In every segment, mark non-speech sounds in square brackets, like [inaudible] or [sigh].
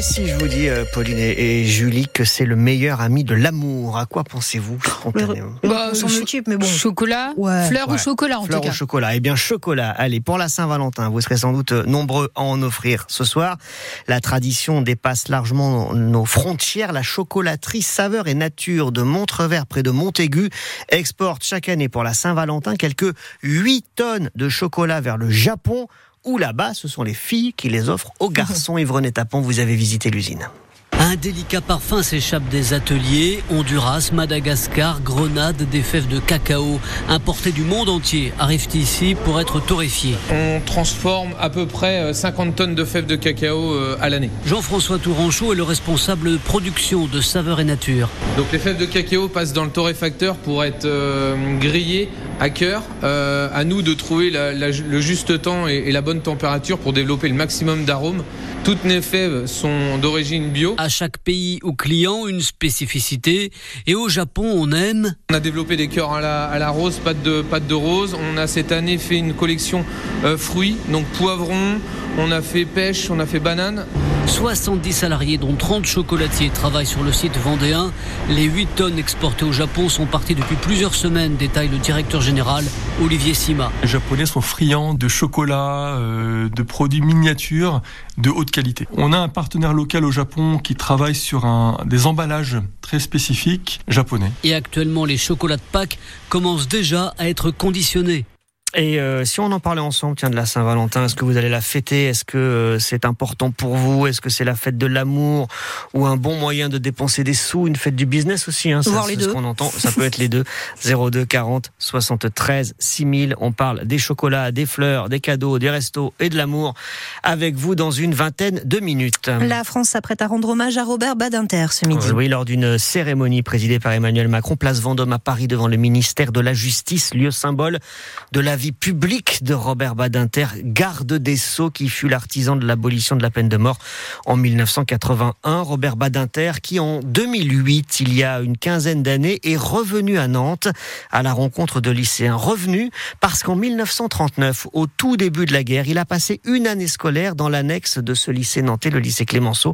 Et si je vous dis, euh, Pauline et, Julie, que c'est le meilleur ami de l'amour, à quoi pensez-vous spontanément Bah, On s'en cho- occupe, mais bon. Chocolat, Ouais. fleur Ouais. ou chocolat en Fleur tout cas. chocolat. Eh bien, chocolat. Allez, pour la Saint-Valentin, vous serez sans doute nombreux à en offrir ce soir. La tradition dépasse largement nos frontières. La chocolaterie Saveur et Nature de Montrevert, près de Montaigu, exporte chaque année pour la Saint-Valentin quelques 8 tonnes de chocolat vers le Japon. Où là-bas, ce sont les filles qui les offrent aux garçons. [laughs] René Tapon, vous avez visité l'usine. Un délicat parfum s'échappe des ateliers. Honduras, Madagascar, Grenade, des fèves de cacao importées du monde entier arrivent ici pour être torréfiées. On transforme à peu près euh, 50 tonnes de fèves de cacao euh, à l'année. Jean-François Touranchot est le responsable de production de Saveur et Nature. Donc les fèves de cacao passent dans le torréfacteur pour être euh, grillées à cœur. Euh, à nous de trouver la- la- le juste temps et, et la bonne température pour développer le maximum d'arômes. Toutes les fèves sont d'origine bio. À chaque pays ou client, une spécificité. Et au Japon, on aime On a développé des cœurs à la, à la rose, pâte de, pâte de rose. On a cette année fait une collection euh, fruits, donc poivrons. On a fait pêche, on a fait banane. 70 salariés, dont 30 chocolatiers, travaillent sur le site vendéen. Les 8 tonnes exportées au Japon sont parties depuis plusieurs semaines, détaille le directeur général Olivier Sima. Les Japonais sont friands de chocolat, euh, de produits miniatures de haute qualité. On a un partenaire local au Japon qui travaille sur un, des emballages très spécifiques japonais. Et actuellement, les chocolats de Pâques commencent déjà à être conditionnés. Et euh, si on en parlait ensemble, tiens, de la Saint-Valentin, est-ce que vous allez la fêter? Est-ce que euh, c'est important pour vous? Est-ce que c'est la fête de l'amour ou un bon moyen de dépenser des sous Une fête du business aussi, hein, ça, les c'est ce qu'on entend. Ça peut être les deux. 02 40 73 6000. On parle des chocolats, des fleurs, des cadeaux, des restos et de l'amour avec vous dans une vingtaine de minutes. La France s'apprête à rendre hommage à Robert Badinter ce midi. Oui, lors d'une cérémonie présidée par Emmanuel Macron, place Vendôme à Paris devant le ministère de la Justice, lieu symbole de la vie publique de Robert Badinter, garde des Sceaux, qui fut l'artisan de l'abolition de la peine de mort en 1981. Robert Badinter, qui en 2008, il y a une quinzaine d'années, est revenu à Nantes à la rencontre de lycéens. Revenu parce qu'en 1939, au tout début de la guerre, il a passé une année scolaire dans l'annexe de ce lycée nantais, le lycée Clémenceau.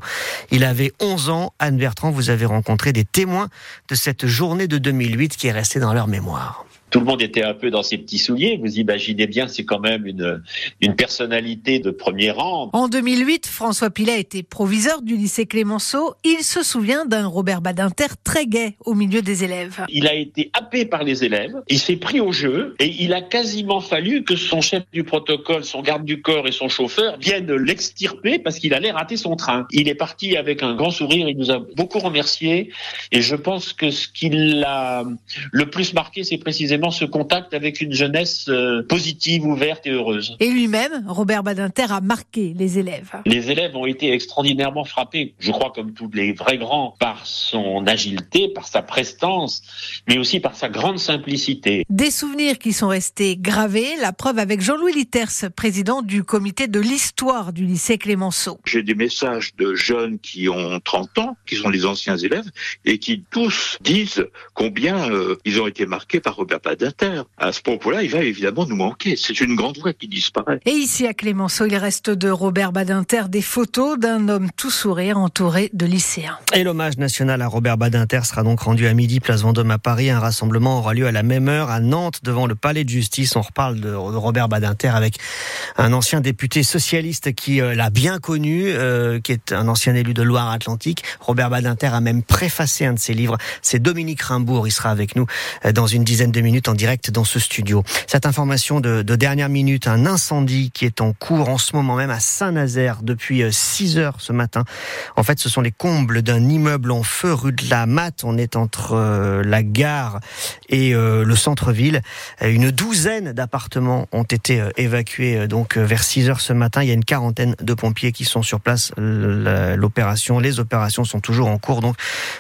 Il avait 11 ans. Anne Bertrand, vous avez rencontré des témoins de cette journée de 2008 qui est restée dans leur mémoire. Tout le monde était un peu dans ses petits souliers. Vous imaginez bien, c'est quand même une, une personnalité de premier rang. En 2008, François Pilet était proviseur du lycée Clémenceau. Il se souvient d'un Robert Badinter très gai au milieu des élèves. Il a été happé par les élèves, il s'est pris au jeu et il a quasiment fallu que son chef du protocole, son garde du corps et son chauffeur viennent l'extirper parce qu'il allait rater son train. Il est parti avec un grand sourire, il nous a beaucoup remerciés et je pense que ce qui l'a le plus marqué, c'est précisément ce contact avec une jeunesse euh, positive, ouverte et heureuse. Et lui-même, Robert Badinter a marqué les élèves. Les élèves ont été extraordinairement frappés, je crois comme tous les vrais grands, par son agilité, par sa prestance, mais aussi par sa grande simplicité. Des souvenirs qui sont restés gravés, la preuve avec Jean-Louis Litters, président du comité de l'histoire du lycée Clémenceau. J'ai des messages de jeunes qui ont 30 ans, qui sont les anciens élèves, et qui tous disent combien euh, ils ont été marqués par Robert Badinter. À ce propos-là, il va évidemment nous manquer. C'est une grande voix qui disparaît. Et ici à Clémenceau, il reste de Robert Badinter des photos d'un homme tout sourire entouré de lycéens. Et l'hommage national à Robert Badinter sera donc rendu à midi, place Vendôme à Paris. Un rassemblement aura lieu à la même heure à Nantes, devant le palais de justice. On reparle de, de Robert Badinter avec un ancien député socialiste qui euh, l'a bien connu, euh, qui est un ancien élu de Loire-Atlantique. Robert Badinter a même préfacé un de ses livres. C'est Dominique Rimbourg. Il sera avec nous euh, dans une dizaine de minutes en direct dans ce studio. Cette information de, de dernière minute, un incendie qui est en cours en ce moment même à Saint-Nazaire depuis 6 heures ce matin. En fait, ce sont les combles d'un immeuble en feu rue de la Matte. On est entre euh, la gare et euh, le centre-ville. Euh, Une douzaine d'appartements ont été euh, évacués euh, donc euh, vers 6 heures ce matin. Il y a une quarantaine de pompiers qui sont sur place. L'opération, les opérations sont toujours en cours donc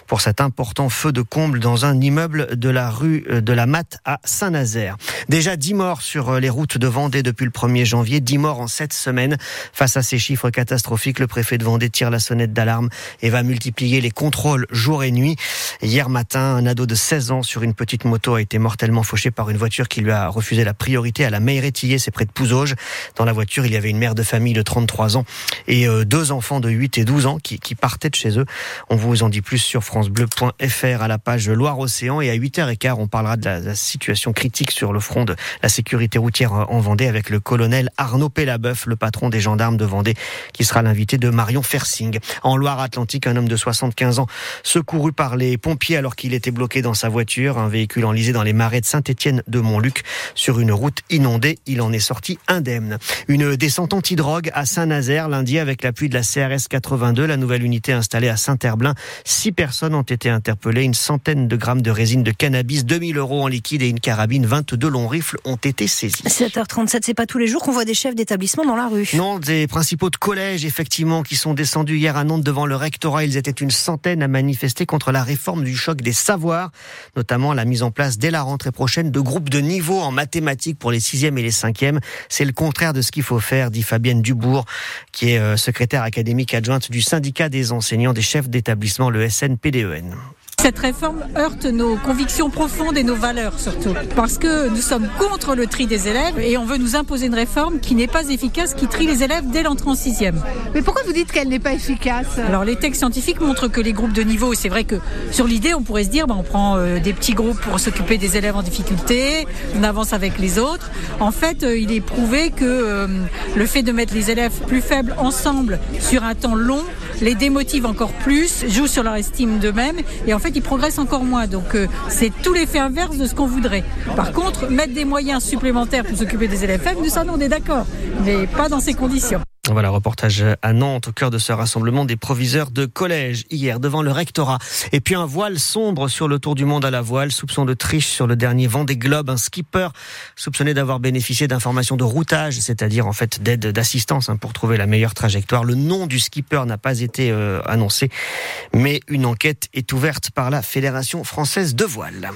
pour cet important feu de comble dans un immeuble de la rue euh, de la Matte à Saint-Nazaire. Déjà 10 morts sur euh, les routes de Vendée depuis le 1er janvier, 10 morts en 7 semaines. Face à ces chiffres catastrophiques, le préfet de Vendée tire la sonnette d'alarme et va multiplier les contrôles jour et nuit. Hier matin, un ado de 16 ans sur une petite moto a été mortellement fauché par une voiture qui lui a refusé la priorité à la Meiretillé, c'est près de Pouzauges. Dans la voiture, il y avait une mère de famille de 33 ans et euh, deux enfants de 8 et 12 ans qui, partaient de chez eux. On vous en dit plus sur francebleu.fr à la page Loire-Océan et à 8h15, on parlera de la, la situation critique sur le front de la sécurité routière en Vendée avec le colonel Arnaud Pellabeuf, le patron des gendarmes de Vendée, qui sera l'invité de Marion Fersing. En Loire-Atlantique, un homme de 75 ans secouru par les pompiers alors qu'il était bloqué dans sa voiture, un véhicule enlisé dans les marais de Saint-Étienne de Montluc sur une route inondée. Il en est sorti indemne. Une descente anti-drogue à Saint-Nazaire lundi avec l'appui de la CRS 82, la nouvelle unité installée à Saint-Herblain. Six personnes ont été interpellées, une centaine de grammes de résine de cannabis, 2000 euros en liquide et une carabine, 22 longs rifles ont été saisis. 7h37, c'est pas tous les jours qu'on voit des chefs d'établissement dans la rue. Non, des principaux de collèges, effectivement, qui sont descendus hier à Nantes devant le rectorat. Ils étaient une centaine à manifester contre la réforme du choc des savoirs, notamment la mise en place dès la rentrée prochaine de groupes de niveau en mathématiques pour les sixièmes et les cinquièmes. C'est le contraire de ce qu'il faut faire, dit Fabienne Dubourg, qui est euh, secrétaire académique adjointe du syndicat des enseignants des chefs d'établissement, le SNPDEN. Cette réforme heurte nos convictions profondes et nos valeurs surtout. Parce que nous sommes contre le tri des élèves et on veut nous imposer une réforme qui n'est pas efficace, qui trie les élèves dès l'entrée en sixième. Mais pourquoi vous dites qu'elle n'est pas efficace? Alors les textes scientifiques montrent que les groupes de niveau, c'est vrai que sur l'idée on pourrait se dire, bah, on prend euh, des petits groupes pour s'occuper des élèves en difficulté, on avance avec les autres. En fait, euh, il est prouvé que euh, le fait de mettre les élèves plus faibles ensemble sur un temps long les démotive encore plus, joue sur leur estime d'eux-mêmes et en fait ils progressent encore moins. Donc euh, c'est tout l'effet inverse de ce qu'on voudrait. Par contre, mettre des moyens supplémentaires pour s'occuper des élèves faibles, nous ça on est d'accord, mais pas dans ces conditions. Voilà, reportage à Nantes, au cœur de ce rassemblement des proviseurs de collège, hier, devant le rectorat. Et puis un voile sombre sur le tour du monde à la voile, soupçon de triche sur le dernier Vendée Globe, un skipper soupçonné d'avoir bénéficié d'informations de routage, c'est-à-dire en fait d'aide d'assistance hein, pour trouver la meilleure trajectoire. Le nom du skipper n'a pas été euh, annoncé, mais une enquête est ouverte par la Fédération française de voile.